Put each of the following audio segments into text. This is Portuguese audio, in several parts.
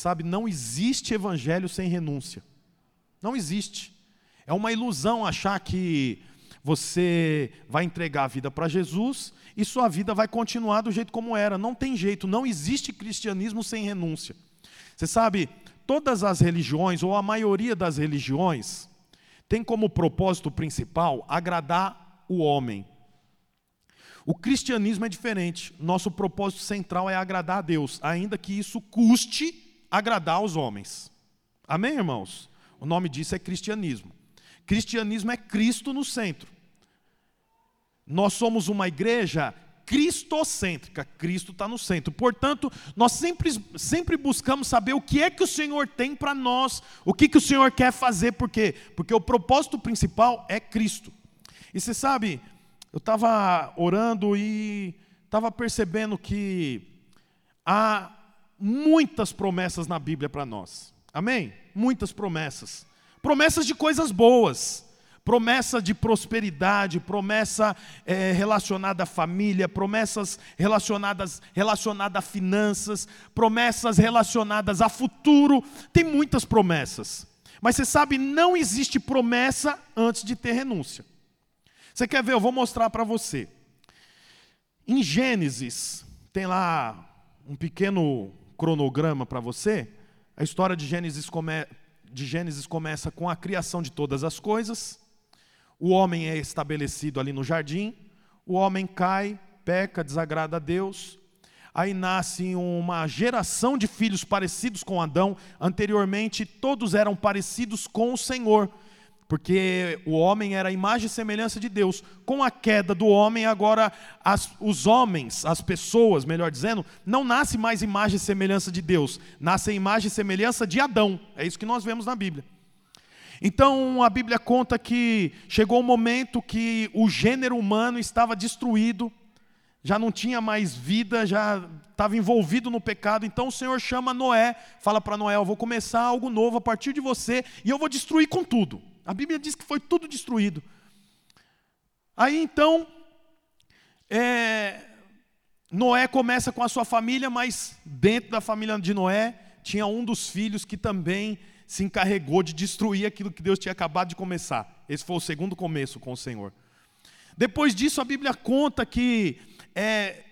sabe, não existe evangelho sem renúncia. Não existe. É uma ilusão achar que você vai entregar a vida para Jesus e sua vida vai continuar do jeito como era. Não tem jeito, não existe cristianismo sem renúncia. Você sabe, todas as religiões, ou a maioria das religiões, tem como propósito principal agradar o homem. O cristianismo é diferente. Nosso propósito central é agradar a Deus, ainda que isso custe agradar aos homens. Amém, irmãos? O nome disso é cristianismo. Cristianismo é Cristo no centro. Nós somos uma igreja cristocêntrica, Cristo está no centro. Portanto, nós sempre, sempre buscamos saber o que é que o Senhor tem para nós, o que, que o Senhor quer fazer, por quê? Porque o propósito principal é Cristo. E você sabe, eu estava orando e estava percebendo que há muitas promessas na Bíblia para nós. Amém? Muitas promessas. Promessas de coisas boas. Promessa de prosperidade, promessa é, relacionada à família, promessas relacionadas, relacionadas a finanças, promessas relacionadas a futuro. Tem muitas promessas. Mas você sabe, não existe promessa antes de ter renúncia. Você quer ver? Eu vou mostrar para você. Em Gênesis, tem lá um pequeno cronograma para você. A história de Gênesis, come... de Gênesis começa com a criação de todas as coisas. O homem é estabelecido ali no jardim. O homem cai, peca, desagrada a Deus. Aí nasce uma geração de filhos parecidos com Adão. Anteriormente, todos eram parecidos com o Senhor porque o homem era a imagem e semelhança de Deus. Com a queda do homem, agora as, os homens, as pessoas, melhor dizendo, não nasce mais imagem e semelhança de Deus, nasce imagem e semelhança de Adão. É isso que nós vemos na Bíblia. Então a Bíblia conta que chegou um momento que o gênero humano estava destruído, já não tinha mais vida, já estava envolvido no pecado. Então o Senhor chama Noé, fala para Noé: Eu vou começar algo novo a partir de você e eu vou destruir com tudo. A Bíblia diz que foi tudo destruído. Aí então, é, Noé começa com a sua família, mas dentro da família de Noé tinha um dos filhos que também se encarregou de destruir aquilo que Deus tinha acabado de começar. Esse foi o segundo começo com o Senhor. Depois disso, a Bíblia conta que é,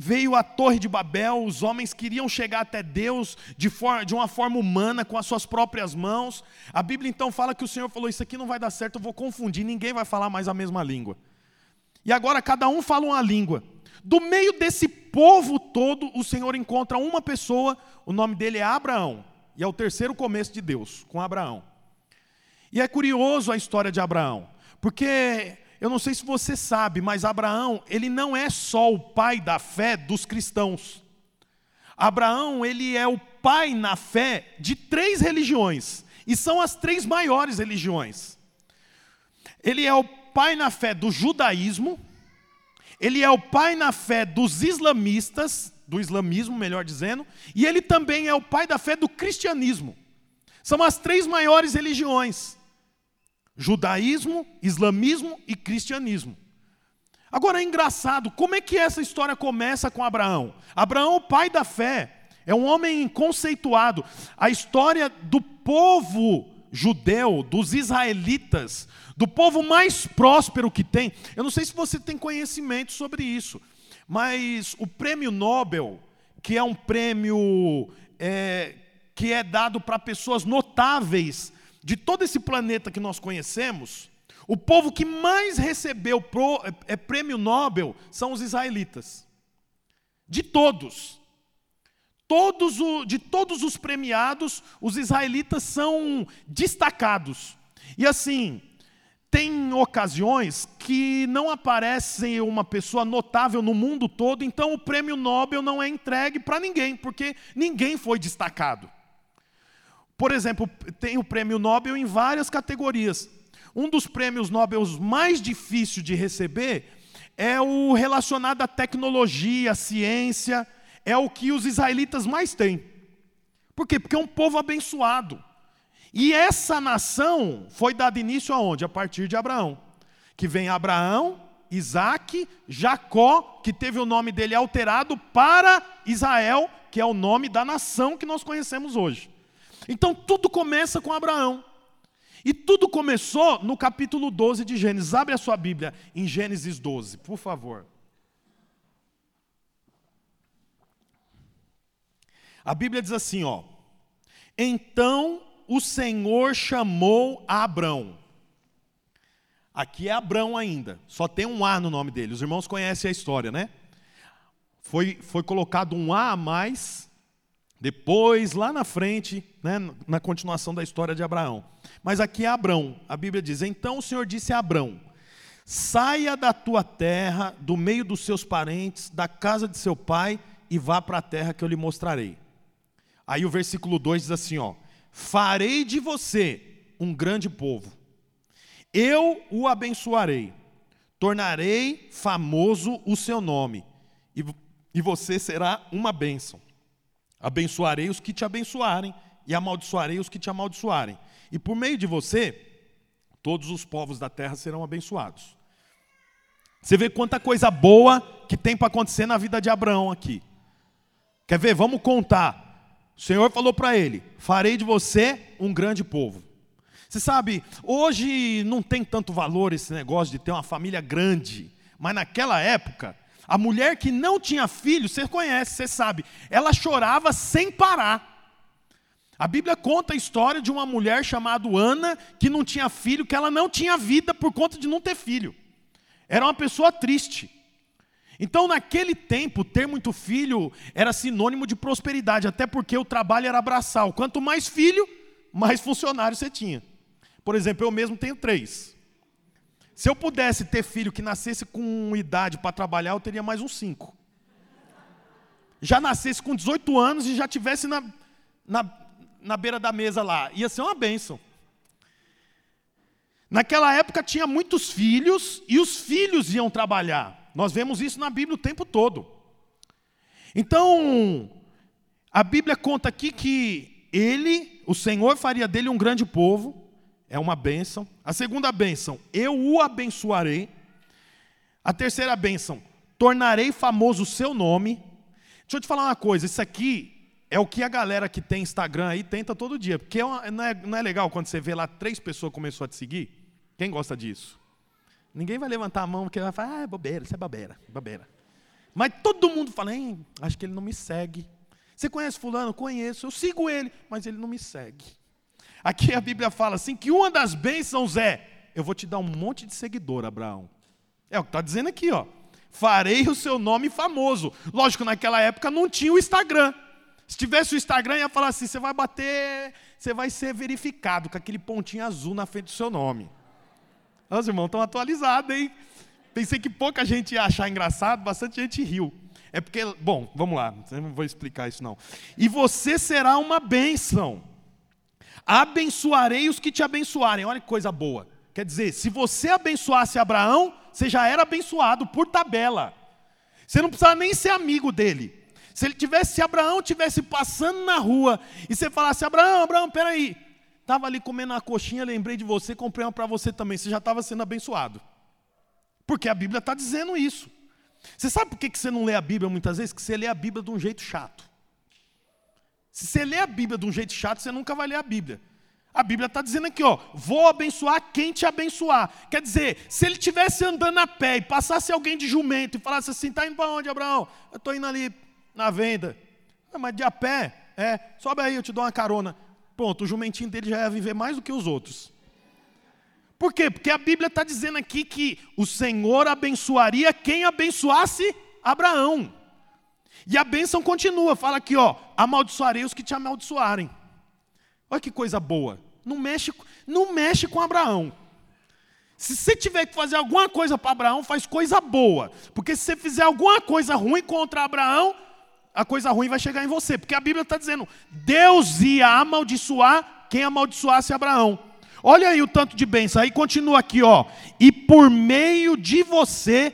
veio a Torre de Babel, os homens queriam chegar até Deus de, for, de, uma forma humana, com as suas próprias mãos. A Bíblia então fala que o Senhor falou: Isso aqui não vai dar certo, eu vou confundir, ninguém vai falar mais a mesma língua. E agora cada um fala uma língua. Do meio desse povo todo, o Senhor encontra uma pessoa, o nome dele é Abraão, e é o terceiro começo de Deus, com Abraão. E é curioso a história de Abraão, porque eu não sei se você sabe, mas Abraão, ele não é só o pai da fé dos cristãos. Abraão, ele é o pai na fé de três religiões, e são as três maiores religiões. Ele é o pai na fé do judaísmo, ele é o pai na fé dos islamistas, do islamismo, melhor dizendo, e ele também é o pai da fé do cristianismo. São as três maiores religiões judaísmo, islamismo e cristianismo. Agora é engraçado, como é que essa história começa com Abraão? Abraão, o pai da fé, é um homem conceituado. A história do povo judeu, dos israelitas, do povo mais próspero que tem. Eu não sei se você tem conhecimento sobre isso, mas o prêmio Nobel, que é um prêmio é, que é dado para pessoas notáveis de todo esse planeta que nós conhecemos, o povo que mais recebeu pro, é, é, prêmio Nobel são os israelitas. De todos. todos o, de todos os premiados, os israelitas são destacados. E assim, tem ocasiões que não aparece uma pessoa notável no mundo todo, então o prêmio Nobel não é entregue para ninguém, porque ninguém foi destacado. Por exemplo, tem o prêmio Nobel em várias categorias. Um dos prêmios Nobel mais difíceis de receber é o relacionado à tecnologia, à ciência, é o que os israelitas mais têm. Por quê? Porque é um povo abençoado. E essa nação foi dada início aonde? A partir de Abraão. Que vem Abraão, Isaac, Jacó, que teve o nome dele alterado para Israel, que é o nome da nação que nós conhecemos hoje. Então tudo começa com Abraão. E tudo começou no capítulo 12 de Gênesis. Abre a sua Bíblia em Gênesis 12, por favor. A Bíblia diz assim, ó: Então o Senhor chamou Abrão. Aqui é Abrão ainda, só tem um A no nome dele. Os irmãos conhecem a história, né? Foi, foi colocado um A a mais, depois, lá na frente, né, na continuação da história de Abraão. Mas aqui é Abrão. A Bíblia diz: Então o Senhor disse a Abrão: Saia da tua terra, do meio dos seus parentes, da casa de seu pai, e vá para a terra que eu lhe mostrarei. Aí o versículo 2 diz assim: ó, Farei de você um grande povo eu o abençoarei, tornarei famoso o seu nome, e, e você será uma bênção. Abençoarei os que te abençoarem, e amaldiçoarei os que te amaldiçoarem. E por meio de você, todos os povos da terra serão abençoados. Você vê quanta coisa boa que tem para acontecer na vida de Abraão aqui. Quer ver? Vamos contar. O Senhor falou para ele: Farei de você um grande povo. Você sabe, hoje não tem tanto valor esse negócio de ter uma família grande, mas naquela época, a mulher que não tinha filho, você conhece, você sabe, ela chorava sem parar. A Bíblia conta a história de uma mulher chamada Ana, que não tinha filho, que ela não tinha vida por conta de não ter filho. Era uma pessoa triste. Então, naquele tempo, ter muito filho era sinônimo de prosperidade, até porque o trabalho era braçal. Quanto mais filho, mais funcionário você tinha. Por exemplo, eu mesmo tenho três. Se eu pudesse ter filho que nascesse com idade para trabalhar, eu teria mais uns cinco. Já nascesse com 18 anos e já tivesse na, na, na beira da mesa lá. Ia ser uma bênção. Naquela época tinha muitos filhos e os filhos iam trabalhar. Nós vemos isso na Bíblia o tempo todo. Então, a Bíblia conta aqui que ele, o Senhor, faria dele um grande povo é uma bênção. A segunda bênção, eu o abençoarei. A terceira bênção, tornarei famoso o seu nome. Deixa eu te falar uma coisa, isso aqui é o que a galera que tem Instagram aí tenta todo dia. Porque é uma, não, é, não, é, legal quando você vê lá três pessoas começou a te seguir? Quem gosta disso? Ninguém vai levantar a mão porque vai falar, ah, é bobeira, isso é bobeira, bobeira. Mas todo mundo fala, hein, acho que ele não me segue. Você conhece fulano? Conheço, eu sigo ele, mas ele não me segue. Aqui a Bíblia fala assim que uma das bênçãos é: eu vou te dar um monte de seguidor, Abraão. É o que está dizendo aqui, ó. Farei o seu nome famoso. Lógico, naquela época não tinha o Instagram. Se tivesse o Instagram, ia falar assim: você vai bater, você vai ser verificado com aquele pontinho azul na frente do seu nome. Os irmãos estão atualizados, hein? Pensei que pouca gente ia achar engraçado, bastante gente riu. É porque, bom, vamos lá, não vou explicar isso não. E você será uma bênção abençoarei os que te abençoarem. Olha que coisa boa. Quer dizer, se você abençoasse Abraão, você já era abençoado por tabela. Você não precisava nem ser amigo dele. Se ele tivesse, se Abraão tivesse passando na rua e você falasse, Abraão, Abraão, peraí, estava ali comendo uma coxinha, lembrei de você, comprei uma para você também. Você já estava sendo abençoado. Porque a Bíblia está dizendo isso. Você sabe por que você não lê a Bíblia muitas vezes? Que você lê a Bíblia de um jeito chato. Se você lê a Bíblia de um jeito chato, você nunca vai ler a Bíblia. A Bíblia está dizendo aqui, ó, vou abençoar quem te abençoar. Quer dizer, se ele estivesse andando a pé e passasse alguém de jumento e falasse assim, está indo para onde, Abraão? Eu estou indo ali na venda. Ah, mas de a pé? É, sobe aí, eu te dou uma carona. Pronto, o jumentinho dele já ia viver mais do que os outros. Por quê? Porque a Bíblia está dizendo aqui que o Senhor abençoaria quem abençoasse Abraão. E a bênção continua, fala aqui, ó, amaldiçoarei os que te amaldiçoarem. Olha que coisa boa. Não mexe, não mexe com Abraão. Se você tiver que fazer alguma coisa para Abraão, faz coisa boa. Porque se você fizer alguma coisa ruim contra Abraão, a coisa ruim vai chegar em você. Porque a Bíblia está dizendo: Deus ia amaldiçoar quem amaldiçoasse Abraão. Olha aí o tanto de bênção. Aí continua aqui, ó. E por meio de você,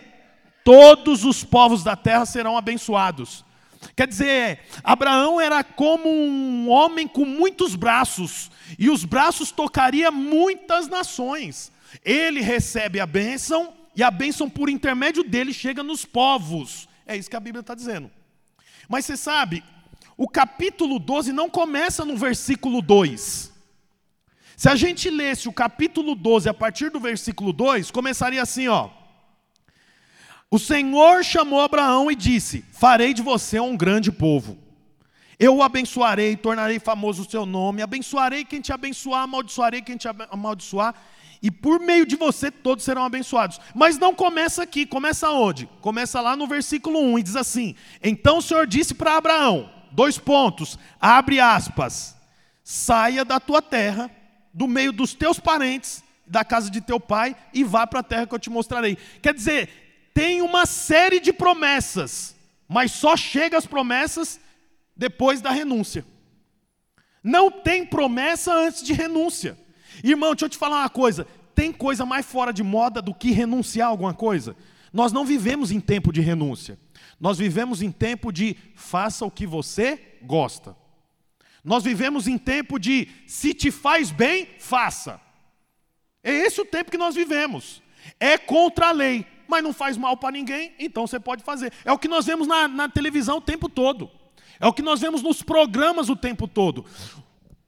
todos os povos da terra serão abençoados. Quer dizer, Abraão era como um homem com muitos braços, e os braços tocaria muitas nações. Ele recebe a bênção e a bênção por intermédio dele chega nos povos. É isso que a Bíblia está dizendo. Mas você sabe, o capítulo 12 não começa no versículo 2. Se a gente lesse o capítulo 12 a partir do versículo 2, começaria assim, ó. O Senhor chamou Abraão e disse: Farei de você um grande povo. Eu o abençoarei, tornarei famoso o seu nome, abençoarei quem te abençoar, amaldiçoarei quem te amaldiçoar, e por meio de você todos serão abençoados. Mas não começa aqui, começa onde? Começa lá no versículo 1 e diz assim: Então o Senhor disse para Abraão: dois pontos, abre aspas, saia da tua terra, do meio dos teus parentes, da casa de teu pai, e vá para a terra que eu te mostrarei. Quer dizer, tem uma série de promessas, mas só chega as promessas depois da renúncia. Não tem promessa antes de renúncia. Irmão, deixa eu te falar uma coisa: tem coisa mais fora de moda do que renunciar a alguma coisa? Nós não vivemos em tempo de renúncia. Nós vivemos em tempo de faça o que você gosta. Nós vivemos em tempo de se te faz bem, faça. É esse o tempo que nós vivemos. É contra a lei, mas não faz mal para ninguém, então você pode fazer. É o que nós vemos na, na televisão o tempo todo. É o que nós vemos nos programas o tempo todo.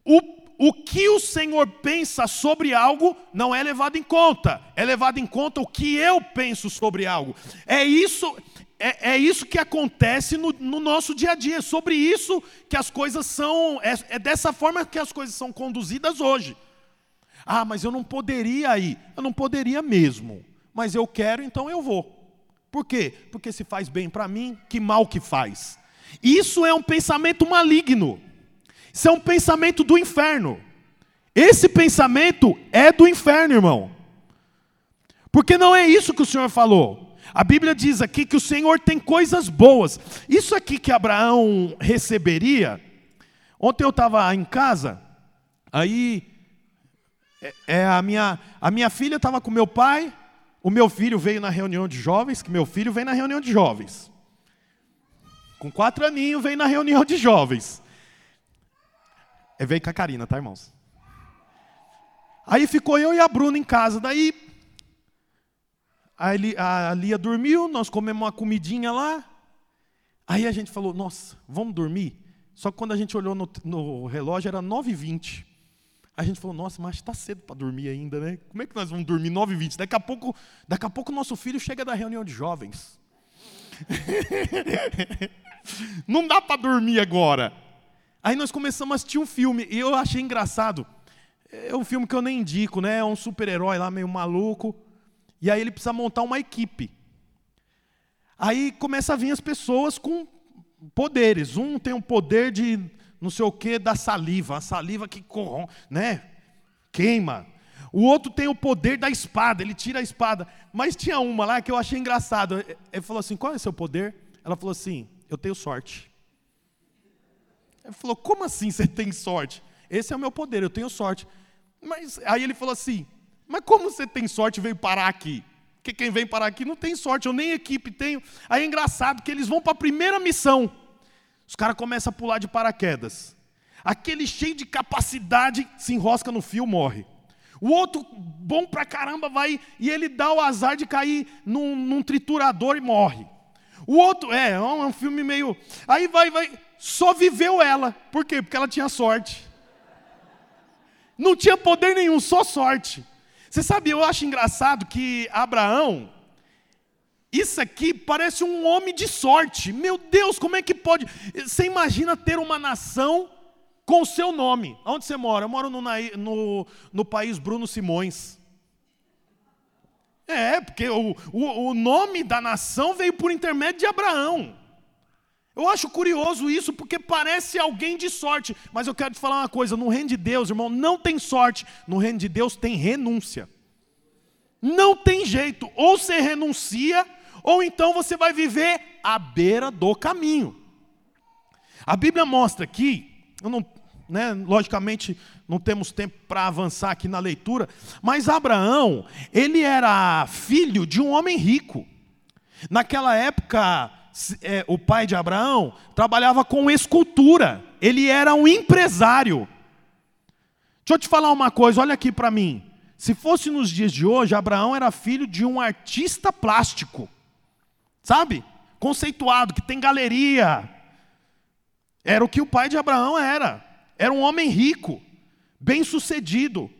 O, o que o Senhor pensa sobre algo não é levado em conta, é levado em conta o que eu penso sobre algo. É isso, é, é isso que acontece no, no, nosso dia a dia, é sobre isso que as coisas são, é, é dessa forma que as coisas são conduzidas hoje. Ah, mas eu não poderia ir. Eu não poderia mesmo. Mas eu quero, então eu vou. Por quê? Porque se faz bem para mim, que mal que faz. Isso é um pensamento maligno. Isso é um pensamento do inferno. Esse pensamento é do inferno, irmão. Porque não é isso que o Senhor falou. A Bíblia diz aqui que o Senhor tem coisas boas. Isso aqui que Abraão receberia. Ontem eu estava em casa, aí é, é, a, minha, a minha filha estava com meu pai, o meu filho veio na reunião de jovens, que meu filho vem na reunião de jovens. Com quatro aninhos veio na reunião de jovens. É, veio com a Karina, tá, irmãos? Aí ficou eu e a Bruna em casa. Daí a Lia dormiu, nós comemos uma comidinha lá. Aí a gente falou, nossa, vamos dormir? Só que quando a gente olhou no, no relógio era 9h20. A gente falou, nossa, mas está cedo para dormir ainda, né? Como é que nós vamos dormir 9h20? Daqui a pouco, daqui a pouco nosso filho chega da reunião de jovens. Não dá para dormir agora. Aí nós começamos a assistir um filme e eu achei engraçado. É um filme que eu nem indico, né? É um super-herói lá meio maluco. E aí ele precisa montar uma equipe. Aí começa a vir as pessoas com poderes. Um tem um poder de não sei o que da saliva, a saliva que corrompe, né? Queima. O outro tem o poder da espada, ele tira a espada. Mas tinha uma lá que eu achei engraçado. Ele falou assim: qual é o seu poder? Ela falou assim: eu tenho sorte. Ele falou: como assim você tem sorte? Esse é o meu poder, eu tenho sorte. Mas aí ele falou assim: mas como você tem sorte e veio parar aqui? Porque quem vem parar aqui não tem sorte, eu nem equipe tenho. Aí é engraçado que eles vão para a primeira missão. Os caras começam a pular de paraquedas. Aquele cheio de capacidade se enrosca no fio, morre. O outro, bom pra caramba, vai e ele dá o azar de cair num, num triturador e morre. O outro, é, é um, é um filme meio. Aí vai, vai. Só viveu ela. Por quê? Porque ela tinha sorte. Não tinha poder nenhum, só sorte. Você sabe, eu acho engraçado que Abraão, isso aqui parece um homem de sorte. Meu Deus, como é que pode? Você imagina ter uma nação com o seu nome. Onde você mora? Eu moro no, no, no país Bruno Simões. É, porque o, o, o nome da nação veio por intermédio de Abraão. Eu acho curioso isso, porque parece alguém de sorte. Mas eu quero te falar uma coisa: no reino de Deus, irmão, não tem sorte. No reino de Deus tem renúncia. Não tem jeito. Ou você renuncia, ou então você vai viver à beira do caminho. A Bíblia mostra aqui, não, né, logicamente não temos tempo para avançar aqui na leitura, mas Abraão, ele era filho de um homem rico. Naquela época, é, o pai de Abraão trabalhava com escultura, ele era um empresário. Deixa eu te falar uma coisa, olha aqui para mim. Se fosse nos dias de hoje, Abraão era filho de um artista plástico, sabe? Conceituado, que tem galeria. Era o que o pai de Abraão era. Era um homem rico, bem sucedido.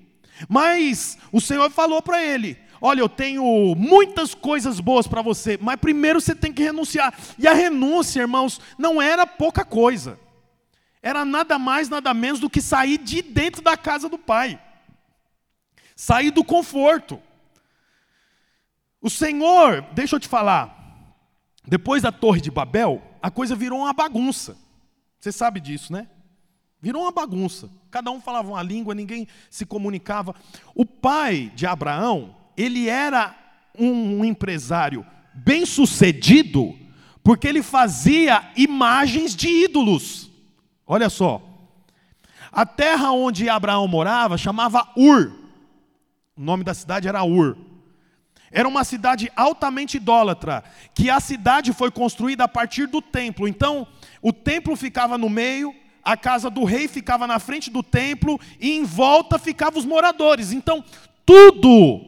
Mas o Senhor falou para ele: Olha, eu tenho muitas coisas boas para você, mas primeiro você tem que renunciar. E a renúncia, irmãos, não era pouca coisa. Era nada mais, nada menos do que sair de dentro da casa do pai. Sair do conforto. O Senhor, deixa eu te falar, depois da Torre de Babel, a coisa virou uma bagunça. Você sabe disso, né? Virou uma bagunça. Cada um falava uma língua, ninguém se comunicava. O pai de Abraão, ele era um empresário bem sucedido, porque ele fazia imagens de ídolos. Olha só. A terra onde Abraão morava chamava Ur. O nome da cidade era Ur. Era uma cidade altamente idólatra, que a cidade foi construída a partir do templo. Então, o templo ficava no meio, a casa do rei ficava na frente do templo e em volta ficavam os moradores. Então, tudo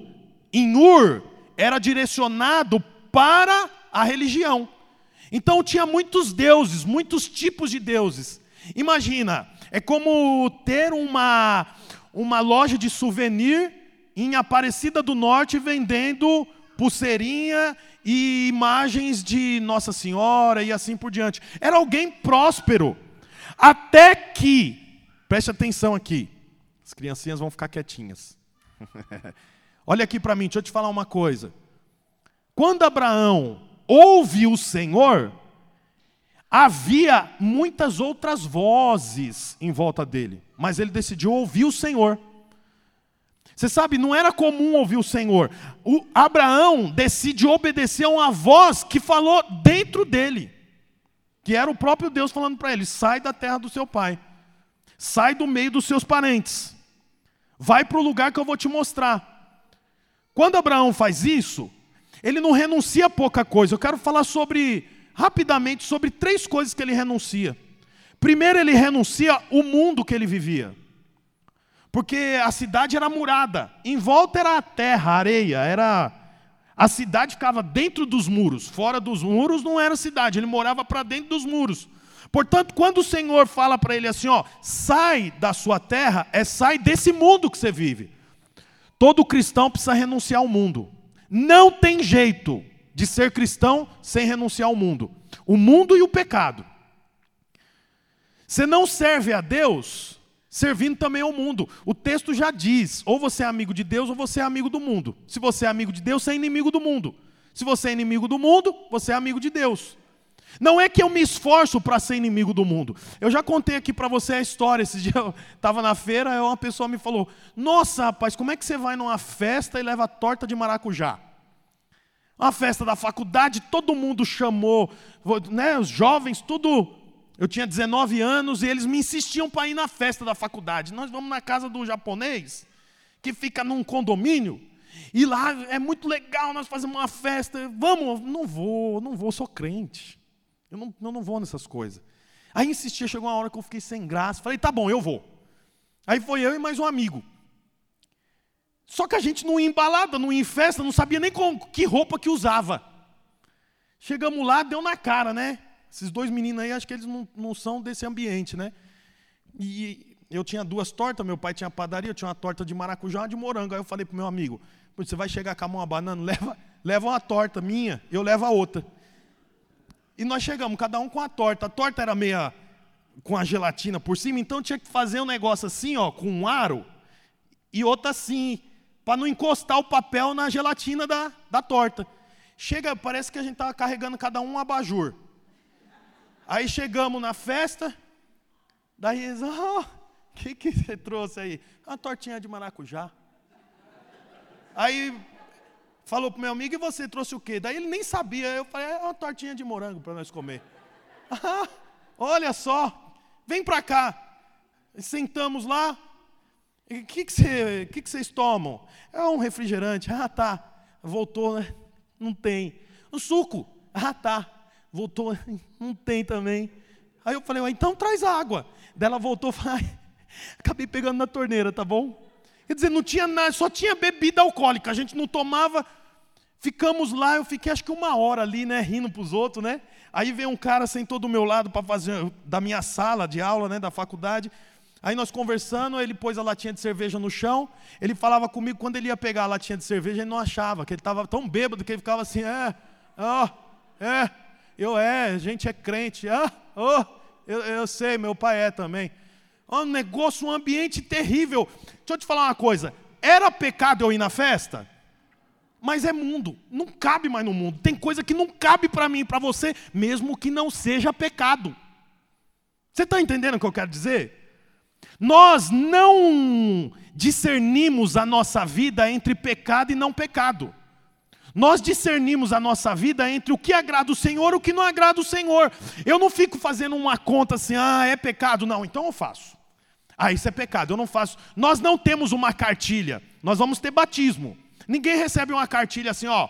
em Ur era direcionado para a religião. Então tinha muitos deuses, muitos tipos de deuses. Imagina, é como ter uma, uma loja de souvenir em Aparecida do Norte vendendo pulseirinha e imagens de Nossa Senhora e assim por diante. Era alguém próspero. Até que, preste atenção aqui, as criancinhas vão ficar quietinhas. Olha aqui para mim, deixa eu te falar uma coisa. Quando Abraão ouve o Senhor, havia muitas outras vozes em volta dele, mas ele decidiu ouvir o Senhor. Você sabe, não era comum ouvir o Senhor. O Abraão decide obedecer a uma voz que falou dentro dele, que era o próprio Deus falando para ele: sai da terra do seu pai, sai do meio dos seus parentes, vai para o lugar que eu vou te mostrar. Quando Abraão faz isso, ele não renuncia a pouca coisa. Eu quero falar sobre, rapidamente, sobre três coisas que ele renuncia. Primeiro, ele renuncia o mundo que ele vivia. Porque a cidade era murada, em volta era terra, areia, era a cidade ficava dentro dos muros, fora dos muros não era cidade, ele morava para dentro dos muros. Portanto, quando o Senhor fala para ele assim, ó, sai da sua terra, é sai desse mundo que você vive. Todo cristão precisa renunciar ao mundo. Não tem jeito de ser cristão sem renunciar ao mundo. O mundo e o pecado. Você não serve a Deus servindo também ao mundo. O texto já diz: ou você é amigo de Deus ou você é amigo do mundo. Se você é amigo de Deus, você é inimigo do mundo. Se você é inimigo do mundo, você é amigo de Deus. Não é que eu me esforço para ser inimigo do mundo. Eu já contei aqui para você a história. Esse dia eu estava na feira e uma pessoa me falou: Nossa, rapaz, como é que você vai numa festa e leva torta de maracujá? Uma festa da faculdade, todo mundo chamou, né, os jovens, tudo. Eu tinha 19 anos e eles me insistiam para ir na festa da faculdade. Nós vamos na casa do japonês, que fica num condomínio. E lá é muito legal, nós fazemos uma festa. Vamos, não vou, não vou, sou crente. Eu não, eu não vou nessas coisas. Aí insistia, chegou uma hora que eu fiquei sem graça. Falei, tá bom, eu vou. Aí foi eu e mais um amigo. Só que a gente não ia em balada, não ia em festa, não sabia nem com que roupa que usava. Chegamos lá, deu na cara, né? Esses dois meninos aí, acho que eles não, não são desse ambiente, né? E eu tinha duas tortas, meu pai tinha padaria, eu tinha uma torta de maracujá e uma de morango. Aí eu falei pro meu amigo, você vai chegar com a mão a banana, leva, leva uma torta minha, eu levo a outra. E nós chegamos, cada um com a torta. A torta era meia com a gelatina por cima, então tinha que fazer um negócio assim, ó, com um aro, e outra assim, para não encostar o papel na gelatina da, da torta. Chega, parece que a gente estava carregando cada um um abajur. Aí chegamos na festa, daí eles, o oh, que, que você trouxe aí? Uma tortinha de maracujá. Aí falou pro meu amigo, e você trouxe o quê? Daí ele nem sabia. Eu falei, é uma tortinha de morango para nós comer. Ah, olha só, vem para cá. Sentamos lá. O que, que, que, que vocês tomam? É um refrigerante. Ah, tá. Voltou, né? Não tem. Um suco. Ah, tá. Voltou, não tem também. Aí eu falei, então traz água. Daí ela voltou e falou, acabei pegando na torneira, tá bom? Quer dizer, não tinha nada, só tinha bebida alcoólica, a gente não tomava. Ficamos lá, eu fiquei acho que uma hora ali, né, rindo para os outros, né? Aí veio um cara, sentou do meu lado para fazer da minha sala de aula, né, da faculdade. Aí nós conversando, ele pôs a latinha de cerveja no chão. Ele falava comigo, quando ele ia pegar a latinha de cerveja, ele não achava, que ele estava tão bêbado que ele ficava assim: é, ó, é, eu é, a gente é crente, ah, oh, eu, eu sei, meu pai é também. Um negócio, um ambiente terrível. Deixa eu te falar uma coisa: era pecado eu ir na festa? Mas é mundo, não cabe mais no mundo. Tem coisa que não cabe para mim e para você, mesmo que não seja pecado. Você está entendendo o que eu quero dizer? Nós não discernimos a nossa vida entre pecado e não pecado. Nós discernimos a nossa vida entre o que agrada o Senhor e o que não agrada o Senhor. Eu não fico fazendo uma conta assim, ah, é pecado. Não, então eu faço. Ah, isso é pecado, eu não faço. Nós não temos uma cartilha, nós vamos ter batismo. Ninguém recebe uma cartilha assim, ó.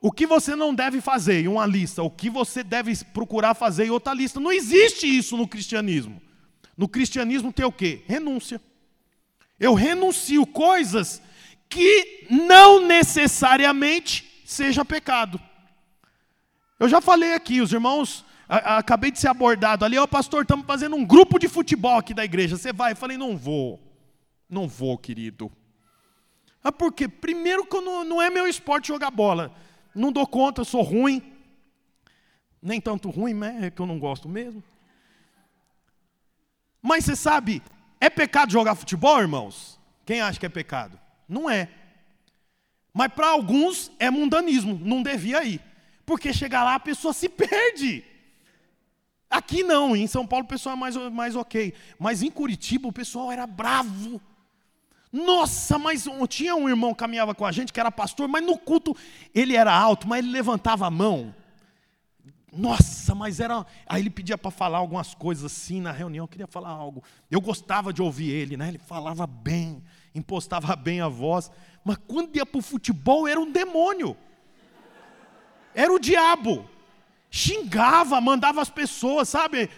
O que você não deve fazer em uma lista, o que você deve procurar fazer em outra lista. Não existe isso no cristianismo. No cristianismo tem o quê? Renúncia. Eu renuncio coisas que não necessariamente seja pecado. Eu já falei aqui, os irmãos, a, a, acabei de ser abordado ali, ó, pastor, estamos fazendo um grupo de futebol aqui da igreja. Você vai? Eu falei, não vou. Não vou, querido. Ah, por quê? Primeiro que não, não é meu esporte jogar bola. Não dou conta, sou ruim. Nem tanto ruim, né? É que eu não gosto mesmo. Mas você sabe, é pecado jogar futebol, irmãos? Quem acha que é pecado? Não é. Mas para alguns é mundanismo, não devia ir. Porque chegar lá a pessoa se perde. Aqui não, em São Paulo o pessoal é mais, mais ok. Mas em Curitiba o pessoal era bravo. Nossa, mas tinha um irmão que caminhava com a gente que era pastor, mas no culto ele era alto, mas ele levantava a mão. Nossa, mas era. Aí ele pedia para falar algumas coisas assim na reunião, eu queria falar algo. Eu gostava de ouvir ele, né? Ele falava bem, impostava bem a voz. Mas quando ia para o futebol, era um demônio. Era o diabo. Xingava, mandava as pessoas, sabe?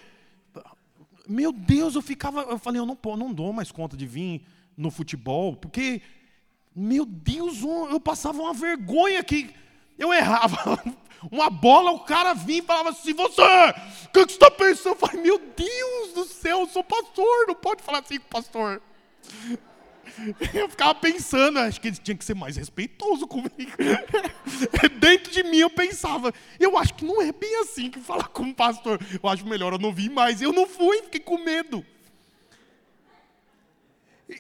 Meu Deus, eu ficava. Eu falei, eu não, não dou mais conta de vir no futebol, porque, meu Deus, eu passava uma vergonha que eu errava uma bola, o cara vinha e falava assim: Você, o que, você está pensando? Eu falei: Meu Deus do céu, eu sou pastor, não pode falar assim com o pastor. Eu ficava pensando, acho que ele tinha que ser mais respeitoso comigo. Dentro de mim eu pensava, eu acho que não é bem assim que fala com o pastor. Eu acho melhor eu não vir mais. Eu não fui, fiquei com medo.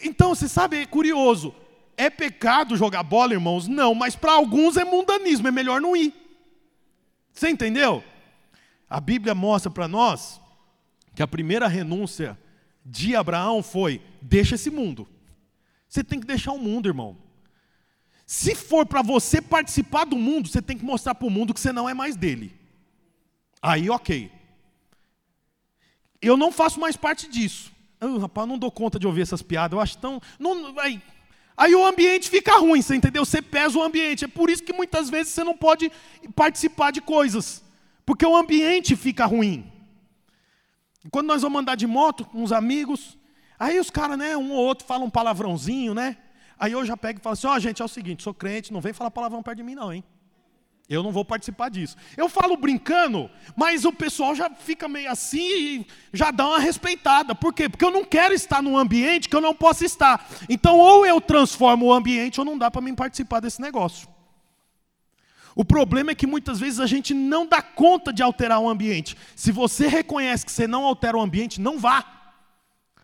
Então, você sabe, é curioso. É pecado jogar bola, irmãos? Não, mas para alguns é mundanismo, é melhor não ir. Você entendeu? A Bíblia mostra para nós que a primeira renúncia de Abraão foi: deixa esse mundo. Você tem que deixar o mundo, irmão. Se for para você participar do mundo, você tem que mostrar para o mundo que você não é mais dele. Aí, ok. Eu não faço mais parte disso. Oh, rapaz, não dou conta de ouvir essas piadas. Eu acho tão. Não, aí, Aí o ambiente fica ruim, você entendeu? Você pesa o ambiente. É por isso que muitas vezes você não pode participar de coisas, porque o ambiente fica ruim. quando nós vamos andar de moto com uns amigos, aí os caras, né, um ou outro fala um palavrãozinho, né? Aí eu já pego e falo assim: ó, oh, gente, é o seguinte, sou crente, não vem falar palavrão perto de mim, não, hein? Eu não vou participar disso. Eu falo brincando, mas o pessoal já fica meio assim e já dá uma respeitada. Por quê? Porque eu não quero estar num ambiente que eu não posso estar. Então, ou eu transformo o ambiente, ou não dá para mim participar desse negócio. O problema é que muitas vezes a gente não dá conta de alterar o ambiente. Se você reconhece que você não altera o ambiente, não vá.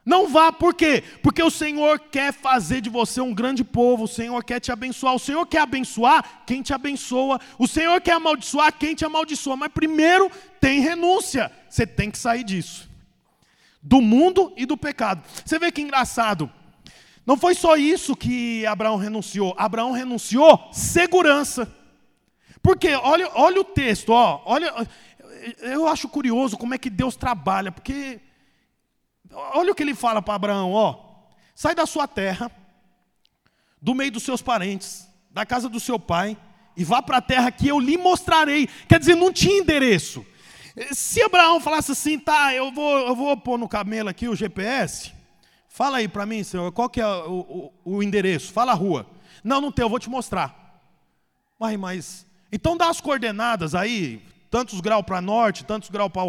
Não vá, por quê? Porque o Senhor quer fazer de você um grande povo, o Senhor quer te abençoar, o Senhor quer abençoar quem te abençoa, o Senhor quer amaldiçoar quem te amaldiçoa, mas primeiro tem renúncia, você tem que sair disso, do mundo e do pecado. Você vê que engraçado, não foi só isso que Abraão renunciou, Abraão renunciou segurança. Porque olha, olha o texto, ó, olha, eu acho curioso como é que Deus trabalha, porque Olha o que ele fala para Abraão, ó. Sai da sua terra, do meio dos seus parentes, da casa do seu pai, e vá para a terra que eu lhe mostrarei. Quer dizer, não tinha endereço. Se Abraão falasse assim, tá, eu vou, eu vou pôr no camelo aqui o GPS, Fala aí para mim, senhor, qual que é o, o, o, endereço? Fala a rua. Não, não tem, eu vou te mostrar. Mas, mas, então dá as coordenadas aí, tantos graus para norte, tantos graus para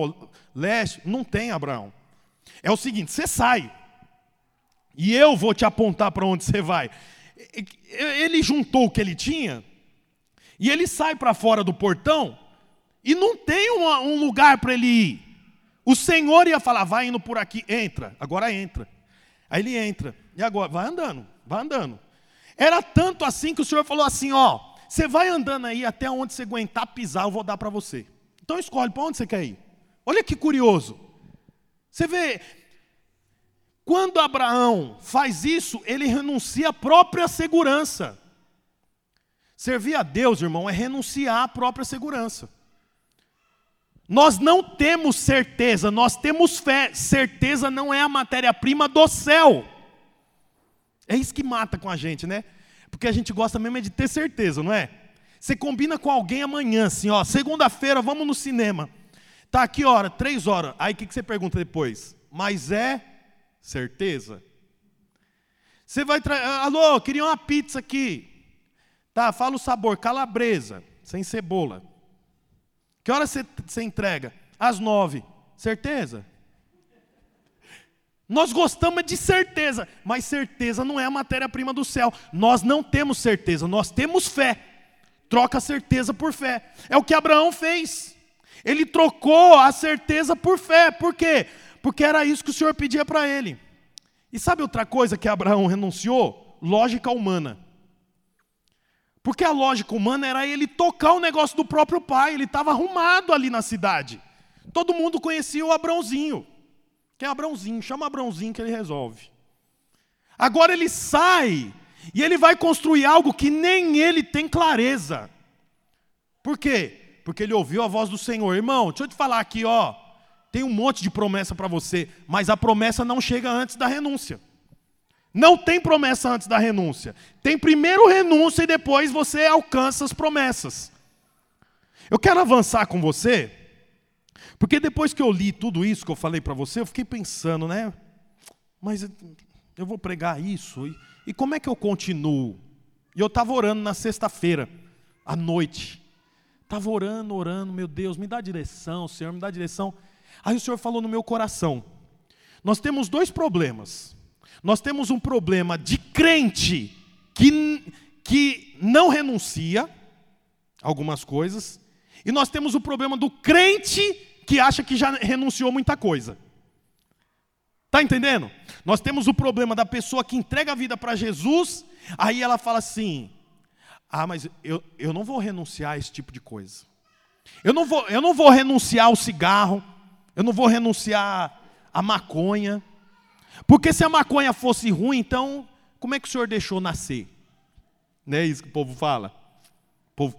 leste. Não tem, Abraão. É o seguinte, você sai. E eu vou te apontar para onde você vai. Ele juntou o que ele tinha, e ele sai para fora do portão, e não tem uma, um lugar para ele ir. O Senhor ia falar, vai indo por aqui, entra, agora entra. Aí ele entra, e agora? Vai andando, vai andando. Era tanto assim que o Senhor falou assim: ó, você vai andando aí até onde você aguentar pisar, eu vou dar para você. Então escolhe para onde você quer ir. Olha que curioso. Você vê, quando Abraão faz isso, ele renuncia à própria segurança. Servir a Deus, irmão, é renunciar à própria segurança. Nós não temos certeza, nós temos fé. Certeza não é a matéria-prima do céu. É isso que mata com a gente, né? Porque a gente gosta mesmo é de ter certeza, não é? Você combina com alguém amanhã, assim, ó, segunda-feira vamos no cinema. Tá aqui hora, três horas. Aí o que, que você pergunta depois? Mas é certeza? Você vai trazer, alô, queria uma pizza aqui. Tá, fala o sabor, calabresa, sem cebola. Que hora você, você entrega? Às nove. Certeza? Nós gostamos de certeza, mas certeza não é a matéria-prima do céu. Nós não temos certeza, nós temos fé. Troca certeza por fé. É o que Abraão fez. Ele trocou a certeza por fé. Por quê? Porque era isso que o Senhor pedia para ele. E sabe outra coisa que Abraão renunciou? Lógica humana. Porque a lógica humana era ele tocar o negócio do próprio pai, ele estava arrumado ali na cidade. Todo mundo conhecia o Abrãozinho. Quem é Abrãozinho? Chama Abrãozinho que ele resolve. Agora ele sai e ele vai construir algo que nem ele tem clareza. Por quê? Porque ele ouviu a voz do Senhor. Irmão, deixa eu te falar aqui, ó. Tem um monte de promessa para você, mas a promessa não chega antes da renúncia. Não tem promessa antes da renúncia. Tem primeiro renúncia e depois você alcança as promessas. Eu quero avançar com você, porque depois que eu li tudo isso que eu falei para você, eu fiquei pensando, né? Mas eu vou pregar isso, e, e como é que eu continuo? E eu estava orando na sexta-feira, à noite. Estava orando, orando, meu Deus, me dá direção, Senhor, me dá direção. Aí o Senhor falou no meu coração: nós temos dois problemas. Nós temos um problema de crente que, que não renuncia algumas coisas, e nós temos o problema do crente que acha que já renunciou muita coisa. Está entendendo? Nós temos o problema da pessoa que entrega a vida para Jesus, aí ela fala assim: Ah, mas eu, eu não vou renunciar a esse tipo de coisa. Eu não vou, eu não vou renunciar ao cigarro, eu não vou renunciar à maconha, porque se a maconha fosse ruim, então, como é que o senhor deixou nascer? Não é isso que o povo fala? O povo,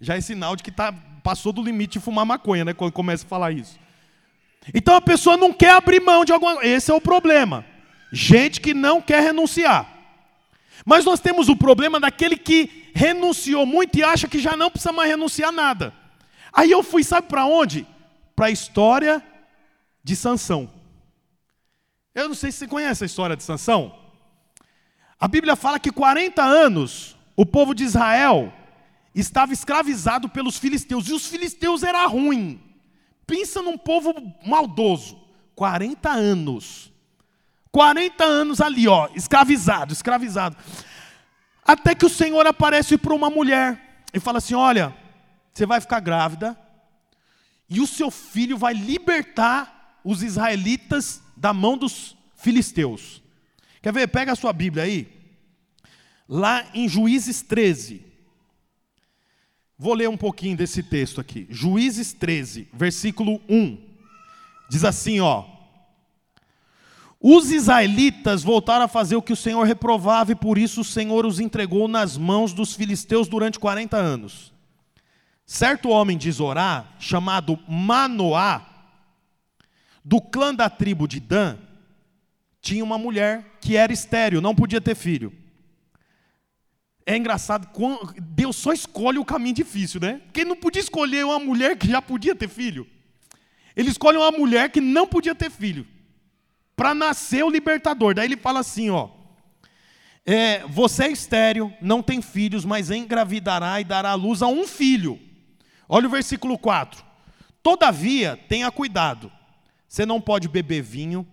já é sinal de que tá, passou do limite de fumar maconha, né? Quando começa a falar isso. Então a pessoa não quer abrir mão de alguma Esse é o problema. Gente que não quer renunciar. Mas nós temos o problema daquele que renunciou muito e acha que já não precisa mais renunciar nada. Aí eu fui, sabe para onde? Para a história de Sansão. Eu não sei se você conhece a história de Sansão. A Bíblia fala que 40 anos o povo de Israel estava escravizado pelos filisteus, e os filisteus era ruim. Pensa num povo maldoso. 40 anos. 40 anos ali, ó, escravizado, escravizado. Até que o Senhor aparece para uma mulher e fala assim: Olha, você vai ficar grávida, e o seu filho vai libertar os israelitas da mão dos filisteus. Quer ver? Pega a sua Bíblia aí. Lá em Juízes 13. Vou ler um pouquinho desse texto aqui. Juízes 13, versículo 1. Diz assim, ó: Os israelitas voltaram a fazer o que o Senhor reprovava e por isso o Senhor os entregou nas mãos dos filisteus durante 40 anos. Certo homem de Zorá, chamado Manoá, do clã da tribo de Dan, tinha uma mulher que era estéril, não podia ter filho. É engraçado, Deus só escolhe o caminho difícil, né? Porque ele não podia escolher uma mulher que já podia ter filho. Ele escolhe uma mulher que não podia ter filho. Para nascer o libertador. Daí ele fala assim, ó. É, você é estéreo, não tem filhos, mas engravidará e dará à luz a um filho. Olha o versículo 4. Todavia, tenha cuidado. Você não pode beber vinho,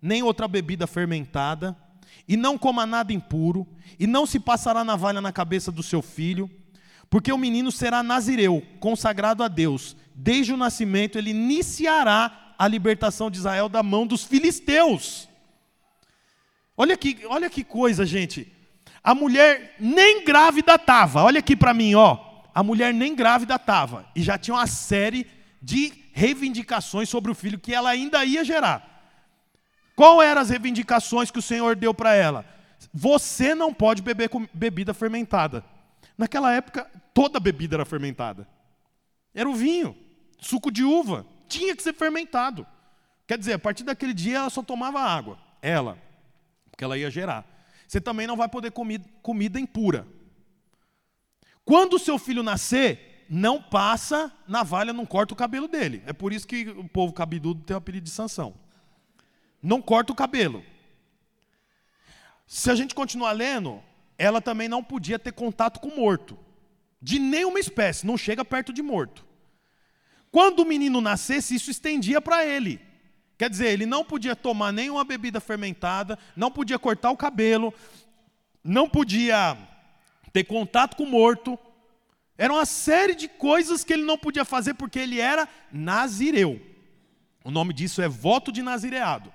nem outra bebida fermentada, e não coma nada impuro, e não se passará navalha na cabeça do seu filho, porque o menino será nazireu, consagrado a Deus. Desde o nascimento ele iniciará a libertação de Israel da mão dos filisteus. Olha que, olha que coisa, gente. A mulher nem grávida estava. Olha aqui para mim, ó. A mulher nem grávida estava. E já tinha uma série de reivindicações sobre o filho que ela ainda ia gerar. Qual eram as reivindicações que o Senhor deu para ela? Você não pode beber bebida fermentada. Naquela época, toda bebida era fermentada. Era o vinho, suco de uva, tinha que ser fermentado. Quer dizer, a partir daquele dia ela só tomava água, ela, porque ela ia gerar. Você também não vai poder comer comida impura. Quando o seu filho nascer, não passa navalha, não corta o cabelo dele. É por isso que o povo cabeludo tem o apelido de Sansão. Não corta o cabelo. Se a gente continuar lendo, ela também não podia ter contato com morto. De nenhuma espécie, não chega perto de morto. Quando o menino nascesse, isso estendia para ele. Quer dizer, ele não podia tomar nenhuma bebida fermentada, não podia cortar o cabelo, não podia ter contato com o morto. Era uma série de coisas que ele não podia fazer porque ele era nazireu. O nome disso é voto de nazireado.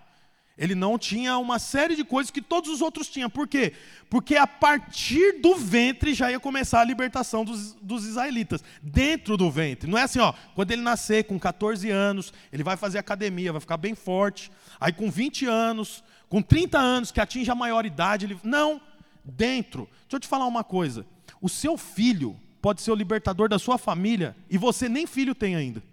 Ele não tinha uma série de coisas que todos os outros tinham. Por quê? Porque a partir do ventre já ia começar a libertação dos, dos, israelitas. Dentro do ventre. Não é assim, ó, quando ele nascer com 14 anos, ele vai fazer academia, vai ficar bem forte. Aí com 20 anos, com 30 anos, que atinge a maioridade, ele. Não, dentro. Deixa eu te falar uma coisa. O seu filho pode ser o libertador da sua família e você nem filho tem ainda.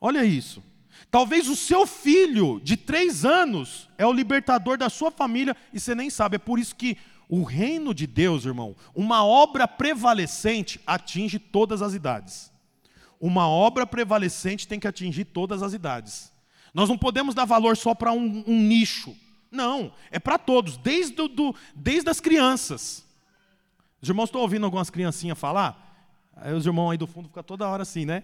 Olha isso. Talvez o seu filho de três anos é o libertador da sua família e você nem sabe. É por isso que o reino de Deus, irmão, uma obra prevalecente atinge todas as idades. Uma obra prevalecente tem que atingir todas as idades. Nós não podemos dar valor só para um, um, nicho. Não, é para todos, desde, do, desde as crianças. Os irmãos estão ouvindo algumas criancinhas falar? Aí os irmãos aí do fundo ficam toda hora assim, né?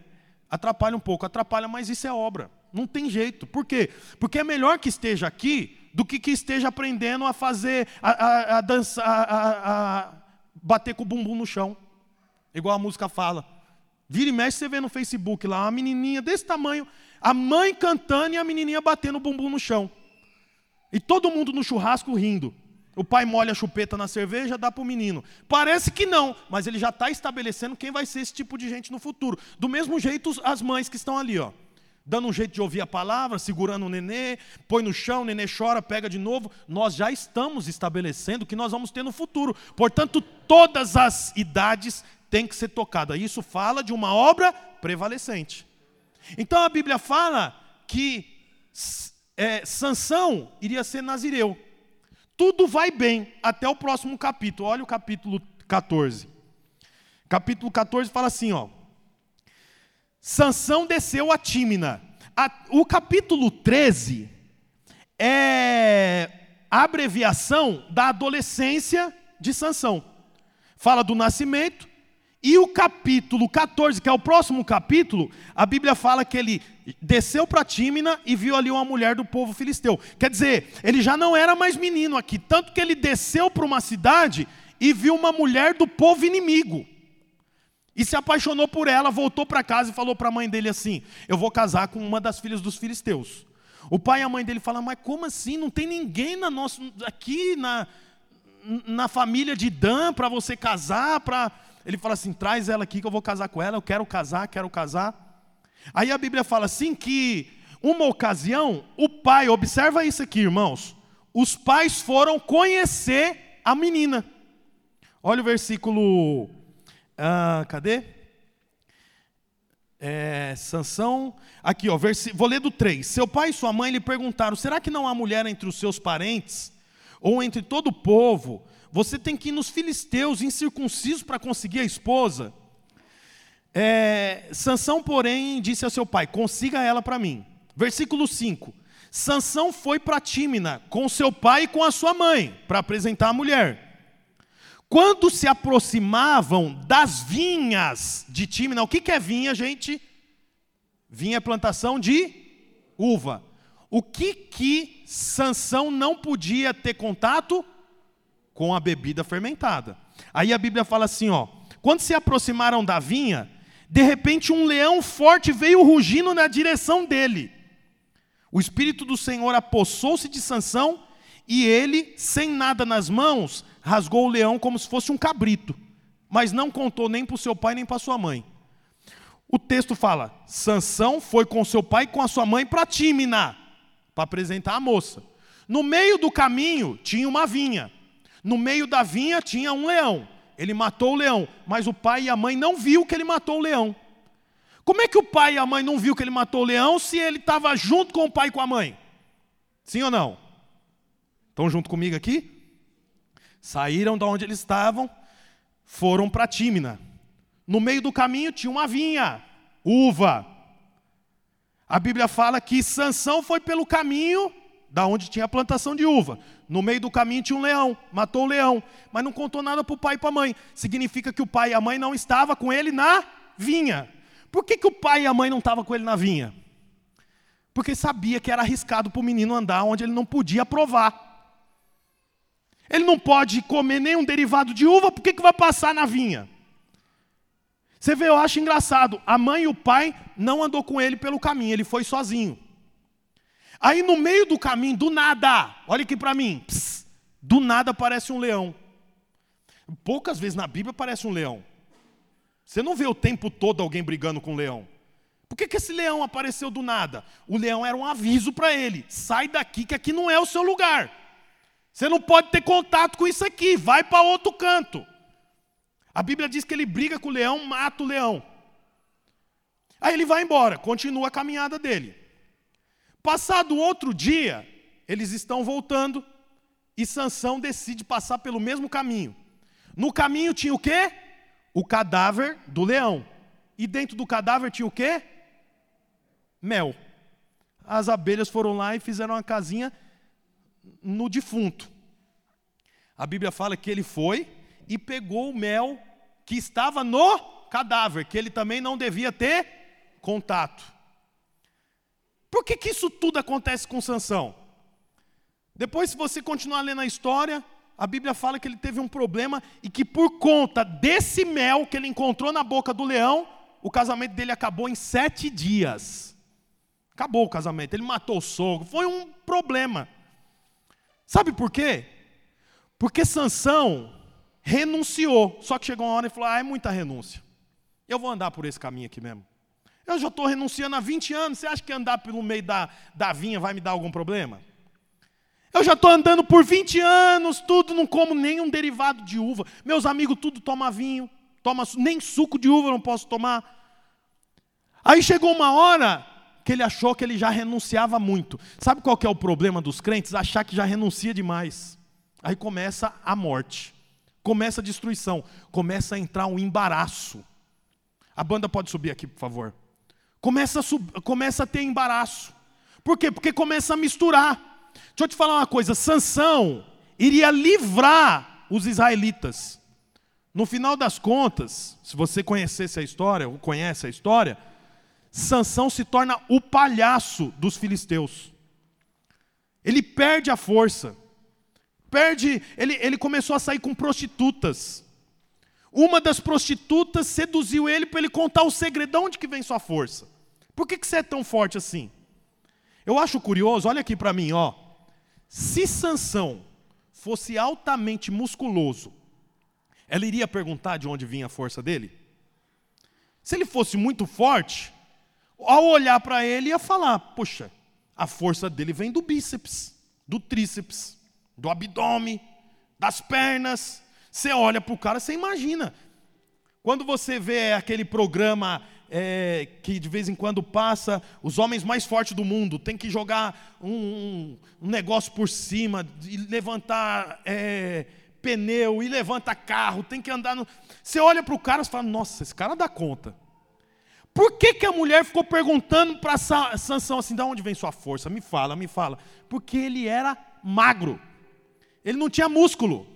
Atrapalha um pouco, atrapalha, mas isso é obra. Não tem jeito. Por quê? Porque é melhor que esteja aqui do que que esteja aprendendo a fazer, a, a, a dançar, a, a, bater com o bumbum no chão. Igual a música fala. Vira e mexe, você vê no Facebook lá, uma menininha desse tamanho, a mãe cantando e a menininha batendo o bumbum no chão. E todo mundo no churrasco rindo. O pai molha a chupeta na cerveja, dá para o menino. Parece que não, mas ele já está estabelecendo quem vai ser esse tipo de gente no futuro. Do mesmo jeito, as mães que estão ali, ó dando um jeito de ouvir a palavra, segurando o nenê, põe no chão, o nenê chora, pega de novo. Nós já estamos estabelecendo o que nós vamos ter no futuro. Portanto, todas as idades têm que ser tocadas. Isso fala de uma obra prevalecente. Então a Bíblia fala que é, Sansão iria ser nazireu. Tudo vai bem até o próximo capítulo. Olha o capítulo 14. Capítulo 14 fala assim, ó. Sansão desceu a Tímina. A, o capítulo 13 é a abreviação da adolescência de Sansão. Fala do nascimento. E o capítulo 14, que é o próximo capítulo, a Bíblia fala que ele desceu para Tímina e viu ali uma mulher do povo filisteu. Quer dizer, ele já não era mais menino aqui, tanto que ele desceu para uma cidade e viu uma mulher do povo inimigo e se apaixonou por ela, voltou para casa e falou para a mãe dele assim: Eu vou casar com uma das filhas dos filisteus. O pai e a mãe dele falam: Mas como assim? Não tem ninguém na nossa, aqui na, na família de Dan para você casar? Pra... Ele fala assim: Traz ela aqui que eu vou casar com ela. Eu quero casar, quero casar. Aí a Bíblia fala assim que uma ocasião o pai, observa isso aqui, irmãos. Os pais foram conhecer a menina. Olha o versículo ah, cadê? É, Sansão, aqui ó, versi, vou ler do 3. Seu pai e sua mãe lhe perguntaram: será que não há mulher entre os seus parentes? Ou entre todo o povo? Você tem que ir nos filisteus incircuncisos para conseguir a esposa? É, Sansão, porém, disse ao seu pai: consiga ela para mim. Versículo 5: Sansão foi para Tímina com seu pai e com a sua mãe para apresentar a mulher. Quando se aproximavam das vinhas de Tímina, o que, que é vinha, gente? Vinha é plantação de uva. O que que Sansão não podia ter contato com a bebida fermentada? Aí a Bíblia fala assim, ó: quando se aproximaram da vinha, de repente um leão forte veio rugindo na direção dele. O espírito do Senhor apossou-se de Sansão e ele, sem nada nas mãos, rasgou o leão como se fosse um cabrito, mas não contou nem para o seu pai nem para sua mãe. O texto fala: Sansão foi com seu pai e com a sua mãe para Tímina, para apresentar a moça. No meio do caminho tinha uma vinha. No meio da vinha tinha um leão. Ele matou o leão, mas o pai e a mãe não viu que ele matou o leão. Como é que o pai e a mãe não viu que ele matou o leão se ele estava junto com o pai e com a mãe? Sim ou não? Estão junto comigo aqui? Saíram de onde eles estavam, foram para Tímina. No meio do caminho tinha uma vinha, uva. A Bíblia fala que Sansão foi pelo caminho da onde tinha a plantação de uva. No meio do caminho tinha um leão, matou o leão, mas não contou nada para o pai e para a mãe. Significa que o pai e a mãe não estavam com ele na vinha. Por que, que o pai e a mãe não estavam com ele na vinha? Porque sabia que era arriscado para o menino andar onde ele não podia provar. Ele não pode comer nenhum derivado de uva, por que, que vai passar na vinha? Você vê, eu acho engraçado. A mãe e o pai não andou com ele pelo caminho, ele foi sozinho. Aí no meio do caminho, do nada, olha aqui para mim, pss, do nada aparece um leão. Poucas vezes na Bíblia aparece um leão. Você não vê o tempo todo alguém brigando com um leão. Por que, que esse leão apareceu do nada? O leão era um aviso para ele: sai daqui, que aqui não é o seu lugar. Você não pode ter contato com isso aqui, vai para outro canto. A Bíblia diz que ele briga com o leão, mata o leão. Aí ele vai embora, continua a caminhada dele. Passado outro dia, eles estão voltando e Sansão decide passar pelo mesmo caminho. No caminho tinha o quê? o cadáver do leão. E dentro do cadáver tinha o quê? Mel. As abelhas foram lá e fizeram uma casinha no defunto. A Bíblia fala que ele foi e pegou o mel que estava no cadáver, que ele também não devia ter contato. Por que, que isso tudo acontece com Sansão? Depois, se você continuar lendo a história, a Bíblia fala que ele teve um problema e que por conta desse mel que ele encontrou na boca do leão, o casamento dele acabou em sete dias. Acabou o casamento, ele matou o sogro, foi um problema. Sabe por quê? Porque Sansão renunciou, só que chegou uma hora e falou: ah, é muita renúncia. Eu vou andar por esse caminho aqui mesmo. Eu já estou renunciando há 20 anos, você acha que andar pelo meio da, da vinha vai me dar algum problema? Eu já estou andando por 20 anos, tudo, não como nenhum derivado de uva. Meus amigos, tudo toma vinho, toma nem suco de uva eu não posso tomar. Aí chegou uma hora que ele achou que ele já renunciava muito. Sabe qual que é o problema dos crentes? Achar que já renuncia demais. Aí começa a morte, começa a destruição, começa a entrar um embaraço. A banda pode subir aqui, por favor. Começa a, sub... começa a ter embaraço. Por quê? Porque começa a misturar. Deixa eu te falar uma coisa: Sansão iria livrar os israelitas. No final das contas, se você conhecesse a história, ou conhece a história, Sansão se torna o palhaço dos filisteus. Ele perde a força. Perde, ele, ele começou a sair com prostitutas. Uma das prostitutas seduziu ele para ele contar o segredão de que vem sua força. Por que, que você é tão forte assim? Eu acho curioso, olha aqui para mim, ó. Se Sansão fosse altamente musculoso, ela iria perguntar de onde vinha a força dele? Se ele fosse muito forte, ao olhar para ele, ia falar: Poxa, a força dele vem do bíceps, do tríceps, do abdômen, das pernas. Você olha para o cara, você imagina. Quando você vê aquele programa é, que de vez em quando passa, os homens mais fortes do mundo tem que jogar um, um, um negócio por cima, e levantar é, pneu, e levanta carro, tem que andar no. Você olha para o cara e fala, nossa, esse cara dá conta. Por que, que a mulher ficou perguntando para Sansão assim, de onde vem sua força? Me fala, me fala. Porque ele era magro. Ele não tinha músculo.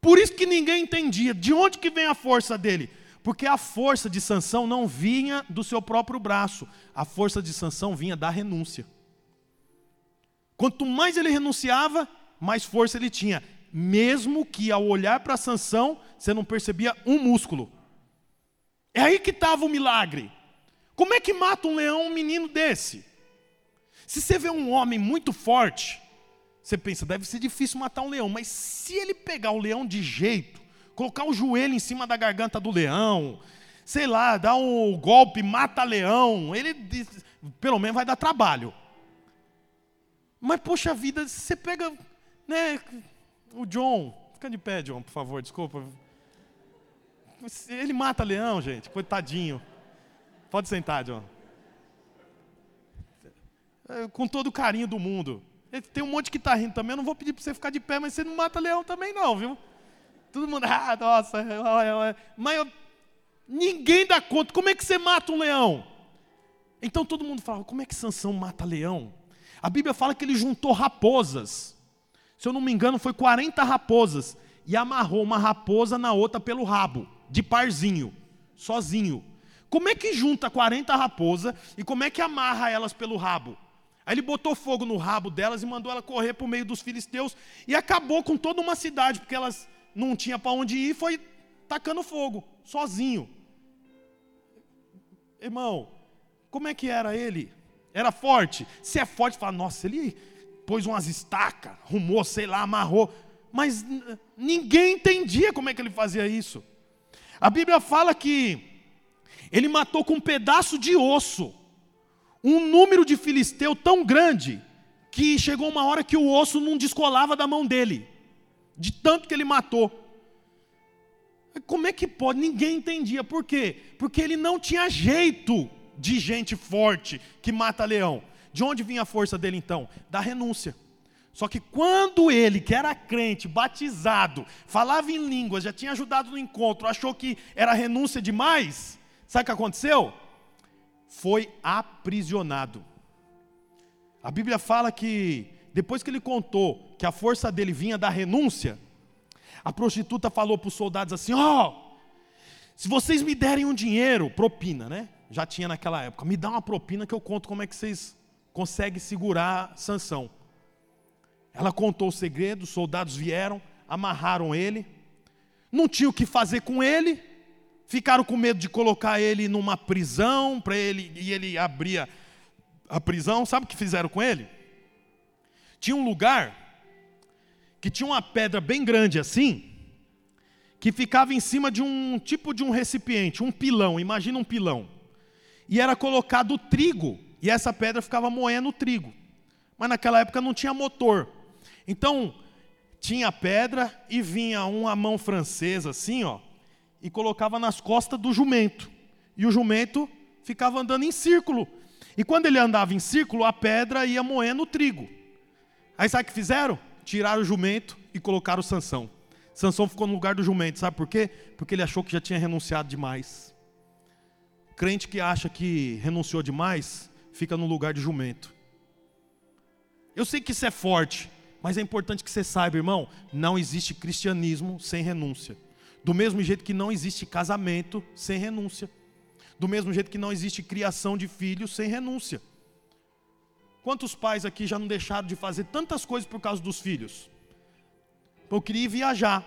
Por isso que ninguém entendia de onde que vem a força dele. Porque a força de Sansão não vinha do seu próprio braço. A força de Sansão vinha da renúncia. Quanto mais ele renunciava, mais força ele tinha. Mesmo que ao olhar para Sansão, você não percebia um músculo. É aí que estava o milagre. Como é que mata um leão um menino desse? Se você vê um homem muito forte, você pensa, deve ser difícil matar um leão, mas se ele pegar o leão de jeito, colocar o joelho em cima da garganta do leão, sei lá, dar um golpe, mata leão, ele pelo menos vai dar trabalho. Mas poxa vida, você pega, né, o John, fica de pé, John, por favor, desculpa. Ele mata leão, gente, coitadinho. Pode sentar, John. É, com todo o carinho do mundo. Tem um monte que está rindo também, eu não vou pedir para você ficar de pé, mas você não mata leão também não, viu? Todo mundo, ah, nossa, olha, olha. mas eu, ninguém dá conta, como é que você mata um leão? Então todo mundo fala, como é que Sansão mata leão? A Bíblia fala que ele juntou raposas. Se eu não me engano, foi 40 raposas. E amarrou uma raposa na outra pelo rabo de parzinho, sozinho. Como é que junta 40 raposas e como é que amarra elas pelo rabo? Aí ele botou fogo no rabo delas e mandou ela correr para o meio dos filisteus e acabou com toda uma cidade, porque elas não tinham para onde ir, foi tacando fogo, sozinho. Irmão, como é que era ele? Era forte? Se é forte, fala, nossa, ele pôs umas estacas, rumou, sei lá, amarrou. Mas ninguém entendia como é que ele fazia isso. A Bíblia fala que ele matou com um pedaço de osso um número de filisteu tão grande que chegou uma hora que o osso não descolava da mão dele, de tanto que ele matou. Como é que pode? Ninguém entendia. Por quê? Porque ele não tinha jeito de gente forte que mata leão. De onde vinha a força dele então? Da renúncia. Só que quando ele, que era crente, batizado, falava em línguas, já tinha ajudado no encontro, achou que era renúncia demais, sabe o que aconteceu? Foi aprisionado. A Bíblia fala que depois que ele contou que a força dele vinha da renúncia, a prostituta falou para os soldados assim: Ó, oh, se vocês me derem um dinheiro, propina, né? Já tinha naquela época, me dá uma propina que eu conto como é que vocês conseguem segurar Sansão. Ela contou o segredo, os soldados vieram, amarraram ele, não tinha o que fazer com ele, ficaram com medo de colocar ele numa prisão para ele e ele abria a prisão. Sabe o que fizeram com ele? Tinha um lugar que tinha uma pedra bem grande assim, que ficava em cima de um tipo de um recipiente, um pilão, imagina um pilão. E era colocado trigo, e essa pedra ficava moendo o trigo. Mas naquela época não tinha motor. Então, tinha pedra e vinha uma mão francesa assim, ó, e colocava nas costas do jumento. E o jumento ficava andando em círculo. E quando ele andava em círculo, a pedra ia moendo o trigo. Aí sabe o que fizeram? Tiraram o jumento e colocaram o Sansão. Sansão ficou no lugar do jumento, sabe por quê? Porque ele achou que já tinha renunciado demais. Crente que acha que renunciou demais, fica no lugar de jumento. Eu sei que isso é forte, mas é importante que você saiba, irmão, não existe cristianismo sem renúncia. Do mesmo jeito que não existe casamento sem renúncia. Do mesmo jeito que não existe criação de filhos sem renúncia. Quantos pais aqui já não deixaram de fazer tantas coisas por causa dos filhos? Eu queria viajar.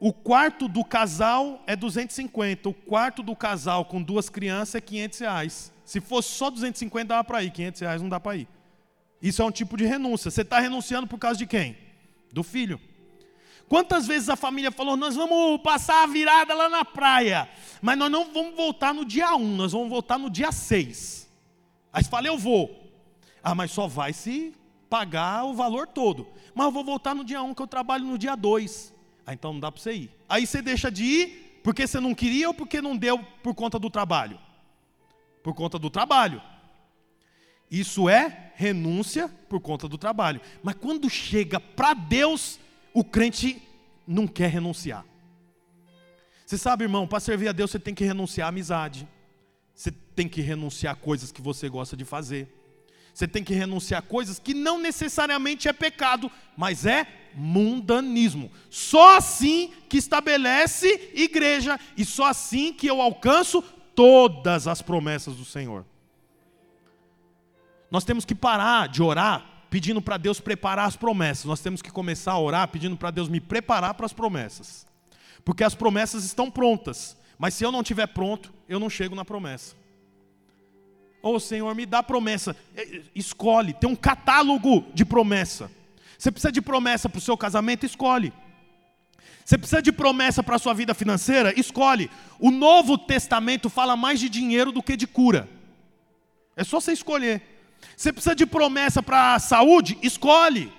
O quarto do casal é 250. O quarto do casal com duas crianças é 500 reais. Se fosse só 250, dava para ir. 500 reais não dá para ir. Isso é um tipo de renúncia. Você está renunciando por causa de quem? Do filho. Quantas vezes a família falou, nós vamos passar a virada lá na praia, mas nós não vamos voltar no dia 1, nós vamos voltar no dia 6. Aí você fala, eu vou. Ah, mas só vai se pagar o valor todo. Mas eu vou voltar no dia 1, que eu trabalho no dia 2. Ah, então não dá para você ir. Aí você deixa de ir porque você não queria ou porque não deu por conta do trabalho? Por conta do trabalho. Isso é renúncia por conta do trabalho. Mas quando chega para Deus, o crente não quer renunciar. Você sabe, irmão, para servir a Deus você tem que renunciar à amizade. Você tem que renunciar a coisas que você gosta de fazer. Você tem que renunciar a coisas que não necessariamente é pecado, mas é mundanismo. Só assim que estabelece igreja e só assim que eu alcanço todas as promessas do Senhor. Nós temos que parar de orar pedindo para Deus preparar as promessas. Nós temos que começar a orar pedindo para Deus me preparar para as promessas. Porque as promessas estão prontas, mas se eu não estiver pronto, eu não chego na promessa. Ô oh, Senhor, me dá promessa. Escolhe, tem um catálogo de promessa. Você precisa de promessa para o seu casamento? Escolhe. Você precisa de promessa para a sua vida financeira? Escolhe. O Novo Testamento fala mais de dinheiro do que de cura. É só você escolher. Você precisa de promessa para a saúde? Escolhe.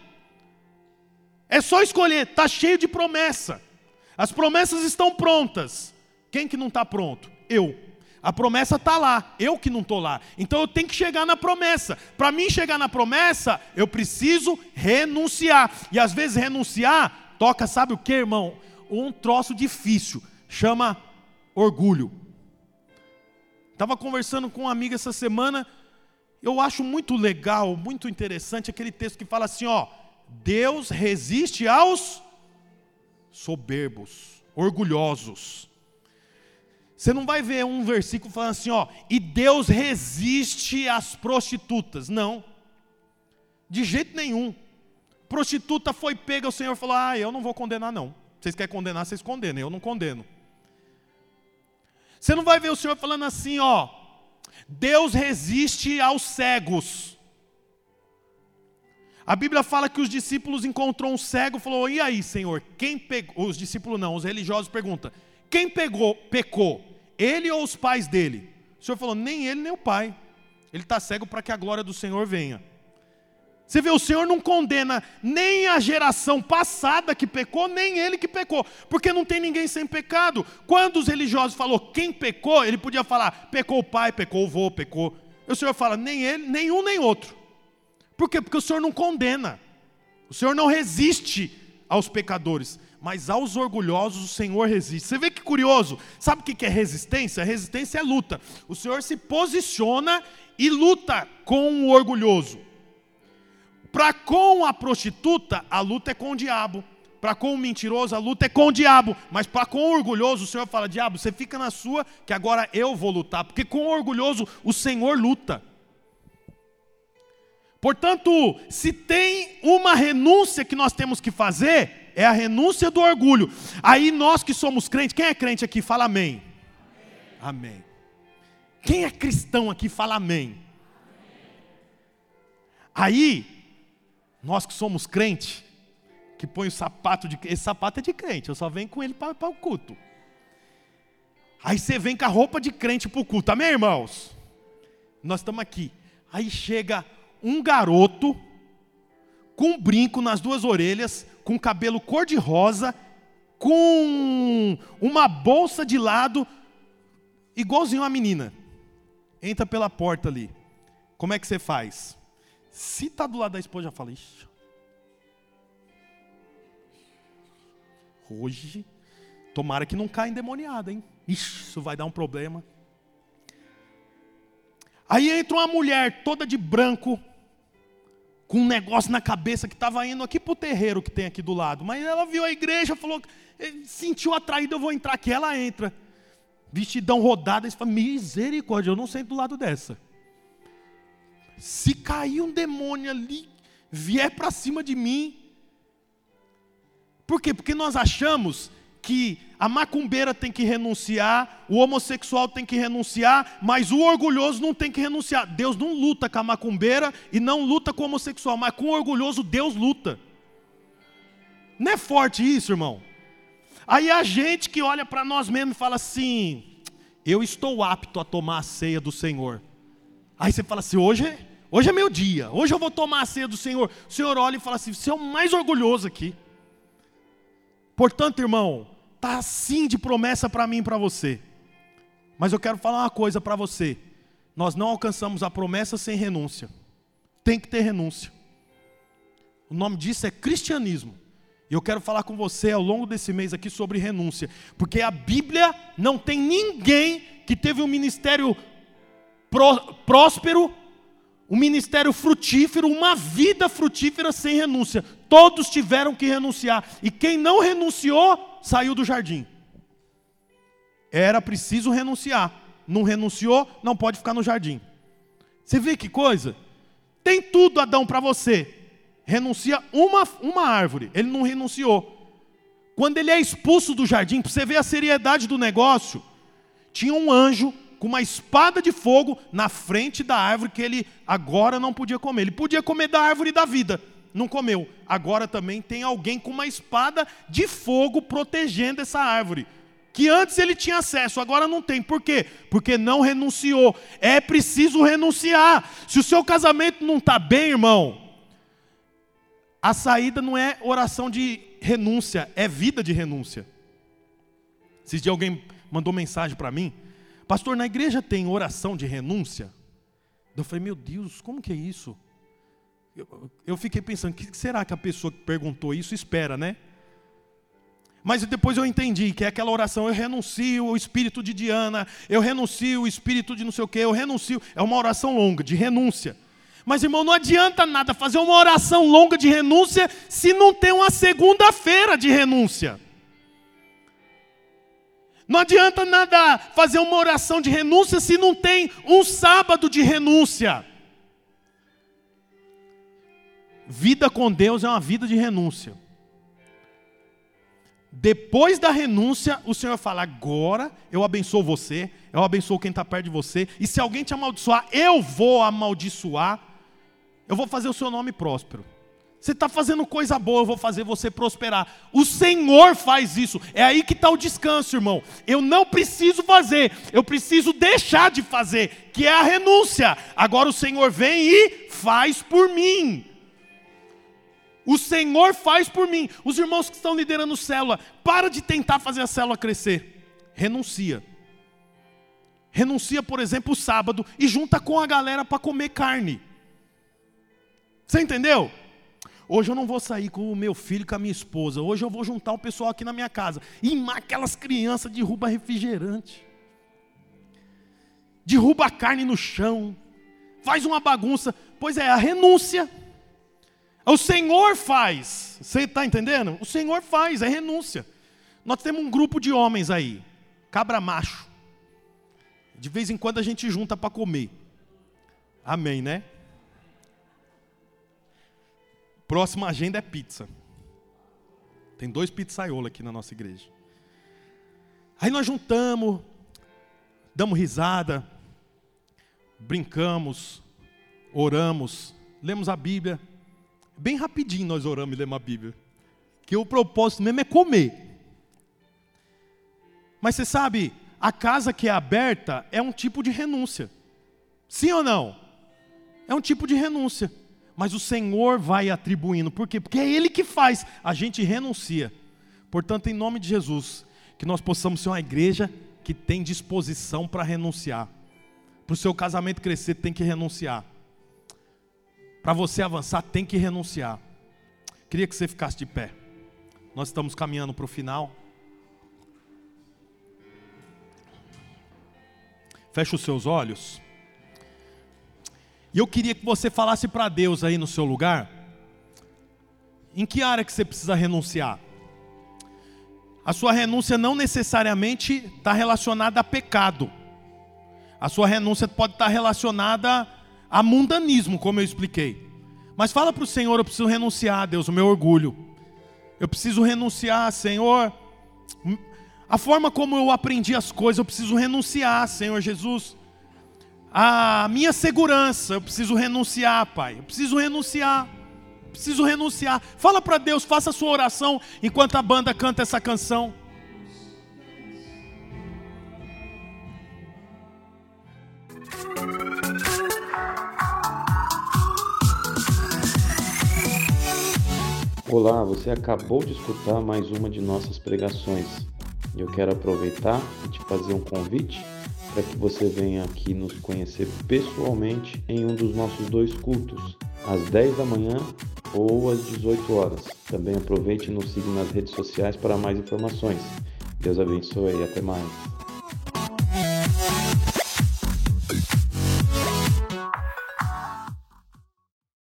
É só escolher, está cheio de promessa. As promessas estão prontas. Quem que não está pronto? Eu. A promessa está lá, eu que não estou lá. Então eu tenho que chegar na promessa. Para mim chegar na promessa, eu preciso renunciar. E às vezes renunciar toca, sabe o que, irmão? Um troço difícil, chama orgulho. Estava conversando com uma amiga essa semana, eu acho muito legal, muito interessante aquele texto que fala assim: ó, Deus resiste aos soberbos, orgulhosos. Você não vai ver um versículo falando assim, ó, e Deus resiste às prostitutas. Não. De jeito nenhum. Prostituta foi pega, o Senhor falou: "Ah, eu não vou condenar não. Vocês querem condenar, vocês condenem, eu não condeno". Você não vai ver o Senhor falando assim, ó, Deus resiste aos cegos. A Bíblia fala que os discípulos encontrou um cego, falou: "E aí, Senhor, quem pegou?" Os discípulos não, os religiosos perguntam: quem pegou, pecou? Ele ou os pais dele? O Senhor falou: nem ele nem o pai. Ele está cego para que a glória do Senhor venha. Você vê, o Senhor não condena nem a geração passada que pecou, nem ele que pecou, porque não tem ninguém sem pecado. Quando os religiosos falou quem pecou, ele podia falar pecou o pai, pecou o vô, pecou. O Senhor fala nem ele, nem um nem outro. Por quê? Porque o Senhor não condena. O Senhor não resiste aos pecadores mas aos orgulhosos o Senhor resiste. Você vê que curioso? Sabe o que é resistência? Resistência é luta. O Senhor se posiciona e luta com o orgulhoso. Para com a prostituta, a luta é com o diabo. Para com o mentiroso, a luta é com o diabo. Mas para com o orgulhoso, o Senhor fala: Diabo, você fica na sua, que agora eu vou lutar. Porque com o orgulhoso, o Senhor luta. Portanto, se tem uma renúncia que nós temos que fazer, é a renúncia do orgulho. Aí nós que somos crentes, quem é crente aqui fala amém. Amém. amém. Quem é cristão aqui fala amém. Aí, nós que somos crente, que põe o sapato de esse sapato é de crente, eu só venho com ele para o culto. Aí você vem com a roupa de crente para o culto, amém, irmãos? Nós estamos aqui. Aí chega um garoto com um brinco nas duas orelhas, com cabelo cor-de-rosa, com uma bolsa de lado, igualzinho a menina. Entra pela porta ali. Como é que você faz? Se está do lado da esposa, já fala, Ixi. Hoje, tomara que não caia endemoniada, hein? Ixi, isso vai dar um problema. Aí entra uma mulher toda de branco, com um negócio na cabeça que estava indo aqui para o terreiro que tem aqui do lado. Mas ela viu a igreja, falou, eh, sentiu atraída, eu vou entrar aqui. Ela entra, vestidão rodada, e fala, misericórdia, eu não sento do lado dessa. Se cair um demônio ali, vier para cima de mim. Por quê? Porque nós achamos que a macumbeira tem que renunciar, o homossexual tem que renunciar, mas o orgulhoso não tem que renunciar. Deus não luta com a macumbeira e não luta com o homossexual, mas com o orgulhoso Deus luta. Não é forte isso, irmão? Aí a gente que olha para nós mesmos e fala assim: eu estou apto a tomar a ceia do Senhor. Aí você fala assim: hoje é, hoje é meu dia, hoje eu vou tomar ceia do Senhor. O Senhor olha e fala assim: você é o mais orgulhoso aqui. Portanto, irmão, Está assim de promessa para mim e para você. Mas eu quero falar uma coisa para você. Nós não alcançamos a promessa sem renúncia. Tem que ter renúncia. O nome disso é cristianismo. E eu quero falar com você ao longo desse mês aqui sobre renúncia, porque a Bíblia não tem ninguém que teve um ministério próspero, um ministério frutífero, uma vida frutífera sem renúncia. Todos tiveram que renunciar, e quem não renunciou saiu do jardim. Era preciso renunciar. Não renunciou, não pode ficar no jardim. Você vê que coisa? Tem tudo, Adão, para você. Renuncia uma, uma árvore. Ele não renunciou. Quando ele é expulso do jardim, para você ver a seriedade do negócio, tinha um anjo com uma espada de fogo na frente da árvore que ele agora não podia comer. Ele podia comer da árvore da vida, não comeu. Agora também tem alguém com uma espada de fogo protegendo essa árvore que antes ele tinha acesso, agora não tem. Por quê? Porque não renunciou. É preciso renunciar. Se o seu casamento não está bem, irmão, a saída não é oração de renúncia, é vida de renúncia. Se de alguém mandou mensagem para mim, pastor, na igreja tem oração de renúncia? Eu falei, meu Deus, como que é isso? Eu, eu fiquei pensando, o que será que a pessoa que perguntou isso espera, né? Mas depois eu entendi que é aquela oração, eu renuncio o espírito de Diana, eu renuncio o espírito de não sei o que, eu renuncio. É uma oração longa, de renúncia. Mas, irmão, não adianta nada fazer uma oração longa de renúncia se não tem uma segunda-feira de renúncia. Não adianta nada fazer uma oração de renúncia se não tem um sábado de renúncia. Vida com Deus é uma vida de renúncia. Depois da renúncia, o Senhor fala: agora eu abençoo você, eu abençoo quem está perto de você, e se alguém te amaldiçoar, eu vou amaldiçoar, eu vou fazer o seu nome próspero. Você está fazendo coisa boa, eu vou fazer você prosperar. O Senhor faz isso. É aí que está o descanso, irmão. Eu não preciso fazer, eu preciso deixar de fazer, que é a renúncia. Agora o Senhor vem e faz por mim. O Senhor faz por mim. Os irmãos que estão liderando célula, para de tentar fazer a célula crescer. Renuncia. Renuncia, por exemplo, o sábado e junta com a galera para comer carne. Você entendeu? Hoje eu não vou sair com o meu filho com a minha esposa. Hoje eu vou juntar o pessoal aqui na minha casa. E aquelas crianças derruba refrigerante. Derruba a carne no chão. Faz uma bagunça. Pois é, a renúncia. O Senhor faz. Você está entendendo? O Senhor faz, é renúncia. Nós temos um grupo de homens aí, cabra macho. De vez em quando a gente junta para comer. Amém, né? Próxima agenda é pizza. Tem dois pizzaiolos aqui na nossa igreja. Aí nós juntamos, damos risada, brincamos, oramos, lemos a Bíblia. Bem rapidinho nós oramos e lemos a Bíblia. Que o propósito mesmo é comer. Mas você sabe, a casa que é aberta é um tipo de renúncia. Sim ou não? É um tipo de renúncia. Mas o Senhor vai atribuindo. Por quê? Porque é Ele que faz. A gente renuncia. Portanto, em nome de Jesus, que nós possamos ser uma igreja que tem disposição para renunciar. Para o seu casamento crescer, tem que renunciar. Para você avançar, tem que renunciar. Queria que você ficasse de pé. Nós estamos caminhando para o final. Feche os seus olhos. E eu queria que você falasse para Deus aí no seu lugar. Em que área que você precisa renunciar? A sua renúncia não necessariamente está relacionada a pecado. A sua renúncia pode estar relacionada a mundanismo, como eu expliquei. Mas fala para o Senhor: eu preciso renunciar, Deus, o meu orgulho. Eu preciso renunciar, Senhor. A forma como eu aprendi as coisas, eu preciso renunciar, Senhor Jesus. A minha segurança, eu preciso renunciar, Pai. Eu preciso renunciar. Preciso renunciar. Fala para Deus, faça a sua oração enquanto a banda canta essa canção. Olá, você acabou de escutar mais uma de nossas pregações. Eu quero aproveitar e te fazer um convite para que você venha aqui nos conhecer pessoalmente em um dos nossos dois cultos, às 10 da manhã ou às 18 horas. Também aproveite e nos siga nas redes sociais para mais informações. Deus abençoe e até mais.